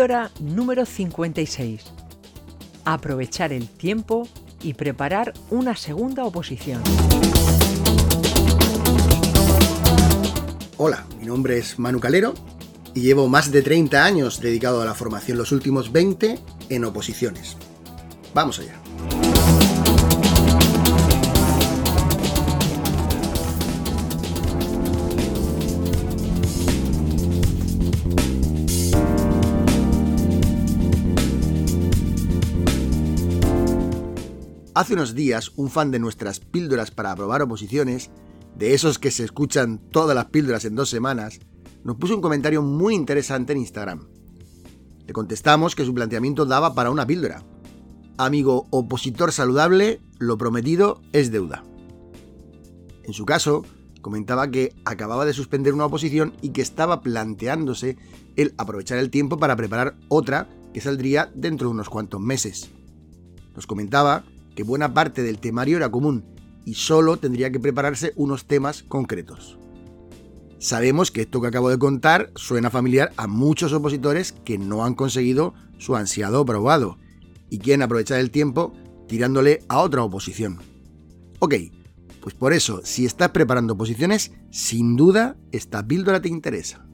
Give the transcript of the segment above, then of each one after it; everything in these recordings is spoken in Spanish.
Píldora número 56. Aprovechar el tiempo y preparar una segunda oposición. Hola, mi nombre es Manu Calero y llevo más de 30 años dedicado a la formación, los últimos 20 en oposiciones. Vamos allá. Hace unos días, un fan de nuestras píldoras para aprobar oposiciones, de esos que se escuchan todas las píldoras en dos semanas, nos puso un comentario muy interesante en Instagram. Le contestamos que su planteamiento daba para una píldora. Amigo opositor saludable, lo prometido es deuda. En su caso, comentaba que acababa de suspender una oposición y que estaba planteándose el aprovechar el tiempo para preparar otra que saldría dentro de unos cuantos meses. Nos comentaba que buena parte del temario era común y solo tendría que prepararse unos temas concretos. Sabemos que esto que acabo de contar suena familiar a muchos opositores que no han conseguido su ansiado aprobado y quieren aprovechar el tiempo tirándole a otra oposición. Ok, pues por eso, si estás preparando oposiciones, sin duda esta píldora te interesa.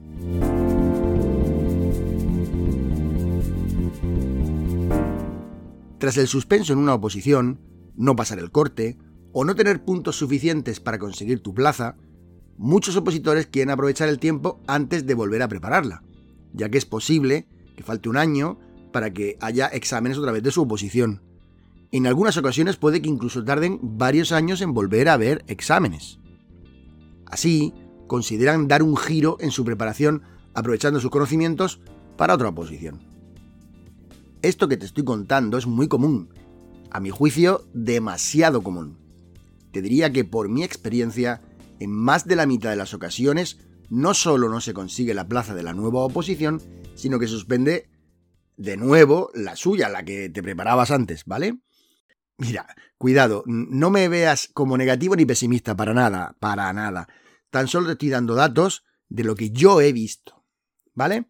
Tras el suspenso en una oposición, no pasar el corte o no tener puntos suficientes para conseguir tu plaza, muchos opositores quieren aprovechar el tiempo antes de volver a prepararla, ya que es posible que falte un año para que haya exámenes otra vez de su oposición. En algunas ocasiones puede que incluso tarden varios años en volver a ver exámenes. Así, consideran dar un giro en su preparación aprovechando sus conocimientos para otra oposición. Esto que te estoy contando es muy común, a mi juicio demasiado común. Te diría que por mi experiencia, en más de la mitad de las ocasiones, no solo no se consigue la plaza de la nueva oposición, sino que suspende de nuevo la suya, la que te preparabas antes, ¿vale? Mira, cuidado, no me veas como negativo ni pesimista para nada, para nada. Tan solo te estoy dando datos de lo que yo he visto, ¿vale?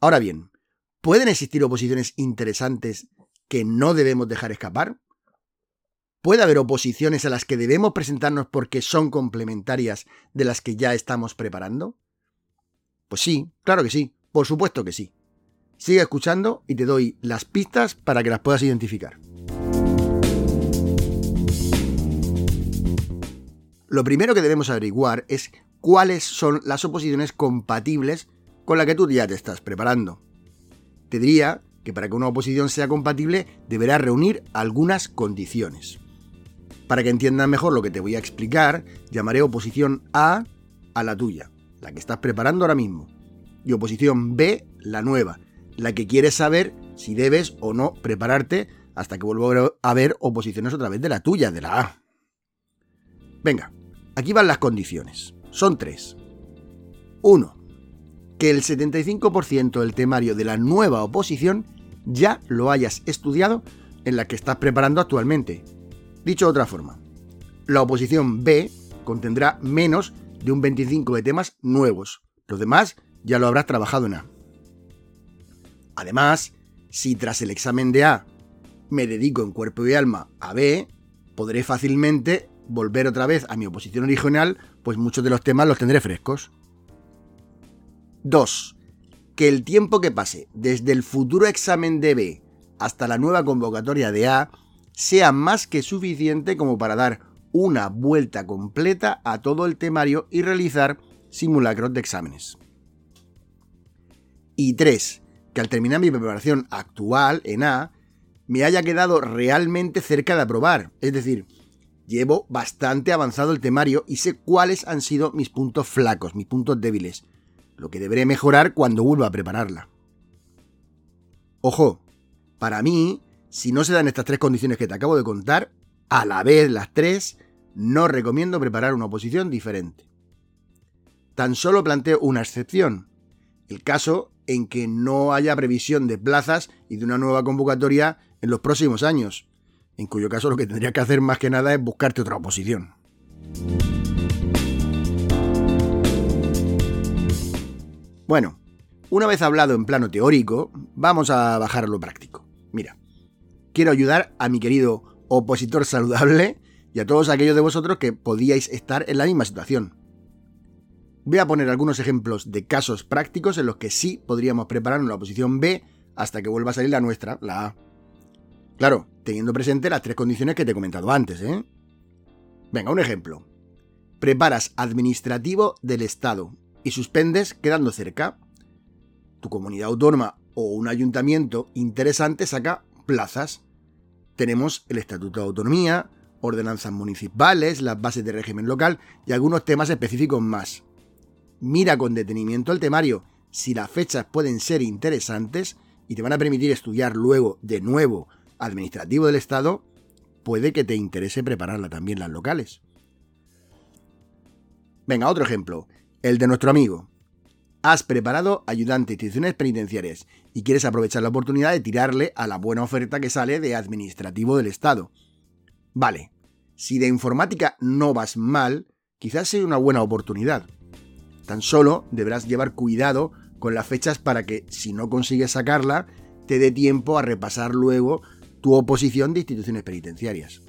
Ahora bien, ¿Pueden existir oposiciones interesantes que no debemos dejar escapar? ¿Puede haber oposiciones a las que debemos presentarnos porque son complementarias de las que ya estamos preparando? Pues sí, claro que sí, por supuesto que sí. Sigue escuchando y te doy las pistas para que las puedas identificar. Lo primero que debemos averiguar es cuáles son las oposiciones compatibles con la que tú ya te estás preparando te diría que para que una oposición sea compatible deberá reunir algunas condiciones. Para que entiendas mejor lo que te voy a explicar, llamaré oposición A a la tuya, la que estás preparando ahora mismo, y oposición B, la nueva, la que quieres saber si debes o no prepararte hasta que vuelva a haber oposiciones otra vez de la tuya, de la A. Venga, aquí van las condiciones. Son tres. 1 que el 75% del temario de la nueva oposición ya lo hayas estudiado en la que estás preparando actualmente. Dicho de otra forma, la oposición B contendrá menos de un 25 de temas nuevos. Los demás ya lo habrás trabajado en A. Además, si tras el examen de A me dedico en cuerpo y alma a B, podré fácilmente volver otra vez a mi oposición original, pues muchos de los temas los tendré frescos. 2. Que el tiempo que pase desde el futuro examen de B hasta la nueva convocatoria de A sea más que suficiente como para dar una vuelta completa a todo el temario y realizar simulacros de exámenes. Y 3. Que al terminar mi preparación actual en A, me haya quedado realmente cerca de aprobar, es decir, Llevo bastante avanzado el temario y sé cuáles han sido mis puntos flacos, mis puntos débiles, lo que deberé mejorar cuando vuelva a prepararla. Ojo, para mí, si no se dan estas tres condiciones que te acabo de contar, a la vez las tres, no recomiendo preparar una oposición diferente. Tan solo planteo una excepción, el caso en que no haya previsión de plazas y de una nueva convocatoria en los próximos años, en cuyo caso lo que tendría que hacer más que nada es buscarte otra oposición. Bueno, una vez hablado en plano teórico, vamos a bajar a lo práctico. Mira, quiero ayudar a mi querido opositor saludable y a todos aquellos de vosotros que podíais estar en la misma situación. Voy a poner algunos ejemplos de casos prácticos en los que sí podríamos preparar una oposición B hasta que vuelva a salir la nuestra, la A. Claro, teniendo presente las tres condiciones que te he comentado antes, ¿eh? Venga, un ejemplo. Preparas administrativo del Estado y suspendes quedando cerca. Tu comunidad autónoma o un ayuntamiento interesante saca plazas. Tenemos el Estatuto de Autonomía, ordenanzas municipales, las bases de régimen local y algunos temas específicos más. Mira con detenimiento el temario si las fechas pueden ser interesantes y te van a permitir estudiar luego de nuevo administrativo del Estado, puede que te interese prepararla también las locales. Venga, otro ejemplo el de nuestro amigo. Has preparado ayudante de instituciones penitenciarias y quieres aprovechar la oportunidad de tirarle a la buena oferta que sale de administrativo del Estado. Vale, si de informática no vas mal, quizás sea una buena oportunidad. Tan solo deberás llevar cuidado con las fechas para que, si no consigues sacarla, te dé tiempo a repasar luego tu oposición de instituciones penitenciarias.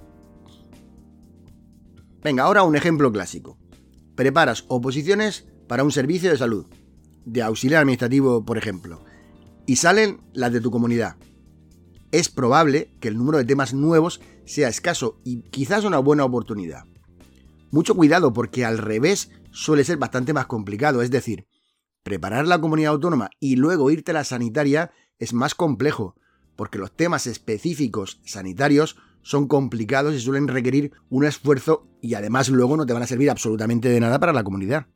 Venga, ahora un ejemplo clásico preparas oposiciones para un servicio de salud, de auxiliar administrativo, por ejemplo, y salen las de tu comunidad. Es probable que el número de temas nuevos sea escaso y quizás una buena oportunidad. Mucho cuidado porque al revés suele ser bastante más complicado, es decir, preparar la comunidad autónoma y luego irte a la sanitaria es más complejo, porque los temas específicos sanitarios son complicados y suelen requerir un esfuerzo y además luego no te van a servir absolutamente de nada para la comunidad.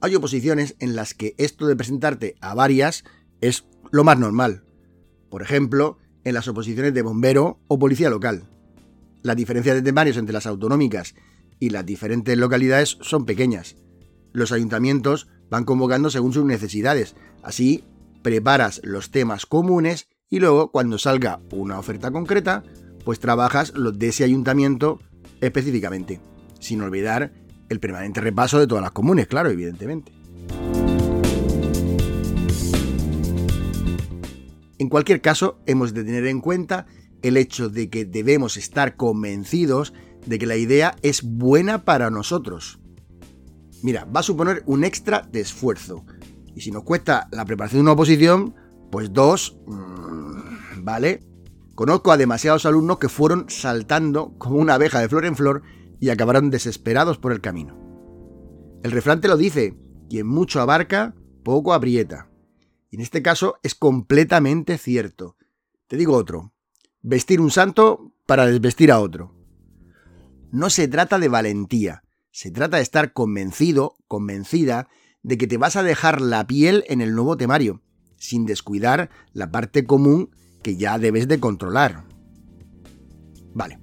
Hay oposiciones en las que esto de presentarte a varias es lo más normal. Por ejemplo, en las oposiciones de bombero o policía local. Las diferencias de temarios entre las autonómicas y las diferentes localidades son pequeñas. Los ayuntamientos van convocando según sus necesidades. Así, preparas los temas comunes y luego cuando salga una oferta concreta, pues trabajas los de ese ayuntamiento específicamente, sin olvidar el permanente repaso de todas las comunes, claro, evidentemente. En cualquier caso, hemos de tener en cuenta el hecho de que debemos estar convencidos de que la idea es buena para nosotros. Mira, va a suponer un extra de esfuerzo. Y si nos cuesta la preparación de una oposición, pues dos, mm, ¿vale? Conozco a demasiados alumnos que fueron saltando como una abeja de flor en flor y acabaron desesperados por el camino. El refrán te lo dice, quien mucho abarca, poco aprieta. Y en este caso es completamente cierto. Te digo otro, vestir un santo para desvestir a otro. No se trata de valentía, se trata de estar convencido, convencida, de que te vas a dejar la piel en el nuevo temario, sin descuidar la parte común que ya debes de controlar. Vale.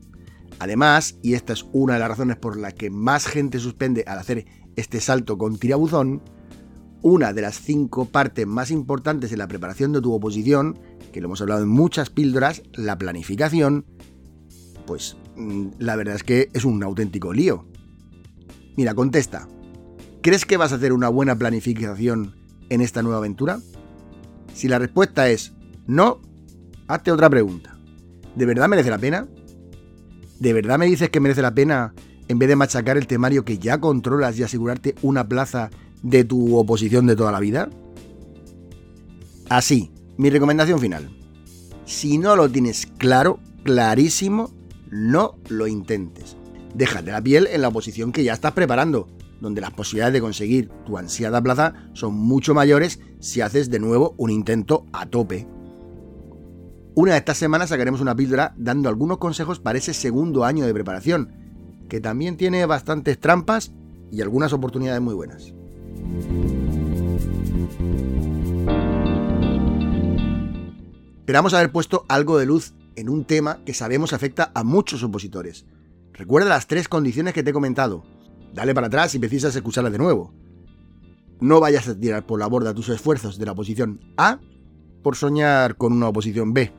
Además, y esta es una de las razones por las que más gente suspende al hacer este salto con tirabuzón, una de las cinco partes más importantes en la preparación de tu oposición, que lo hemos hablado en muchas píldoras, la planificación, pues mm, la verdad es que es un auténtico lío. Mira, contesta. ¿Crees que vas a hacer una buena planificación en esta nueva aventura? Si la respuesta es no, hazte otra pregunta. ¿De verdad merece la pena? ¿De verdad me dices que merece la pena en vez de machacar el temario que ya controlas y asegurarte una plaza de tu oposición de toda la vida? Así, mi recomendación final. Si no lo tienes claro, clarísimo, no lo intentes. Déjate la piel en la oposición que ya estás preparando donde las posibilidades de conseguir tu ansiada plaza son mucho mayores si haces de nuevo un intento a tope. Una de estas semanas sacaremos una píldora dando algunos consejos para ese segundo año de preparación, que también tiene bastantes trampas y algunas oportunidades muy buenas. Esperamos haber puesto algo de luz en un tema que sabemos afecta a muchos opositores. Recuerda las tres condiciones que te he comentado. Dale para atrás si precisas escucharlas de nuevo. No vayas a tirar por la borda tus esfuerzos de la oposición A por soñar con una oposición B.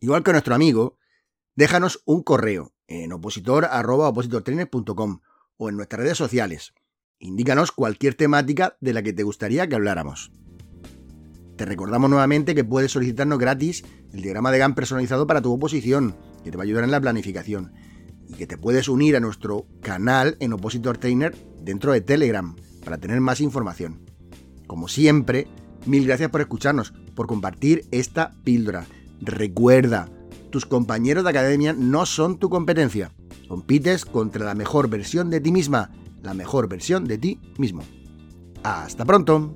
Igual que nuestro amigo, déjanos un correo en opositor.opositortrainer.com o en nuestras redes sociales. Indícanos cualquier temática de la que te gustaría que habláramos. Te recordamos nuevamente que puedes solicitarnos gratis el diagrama de GAN personalizado para tu oposición, que te va a ayudar en la planificación, y que te puedes unir a nuestro canal en Opositor Trainer dentro de Telegram para tener más información. Como siempre, mil gracias por escucharnos, por compartir esta píldora. Recuerda, tus compañeros de academia no son tu competencia. Compites contra la mejor versión de ti misma, la mejor versión de ti mismo. Hasta pronto.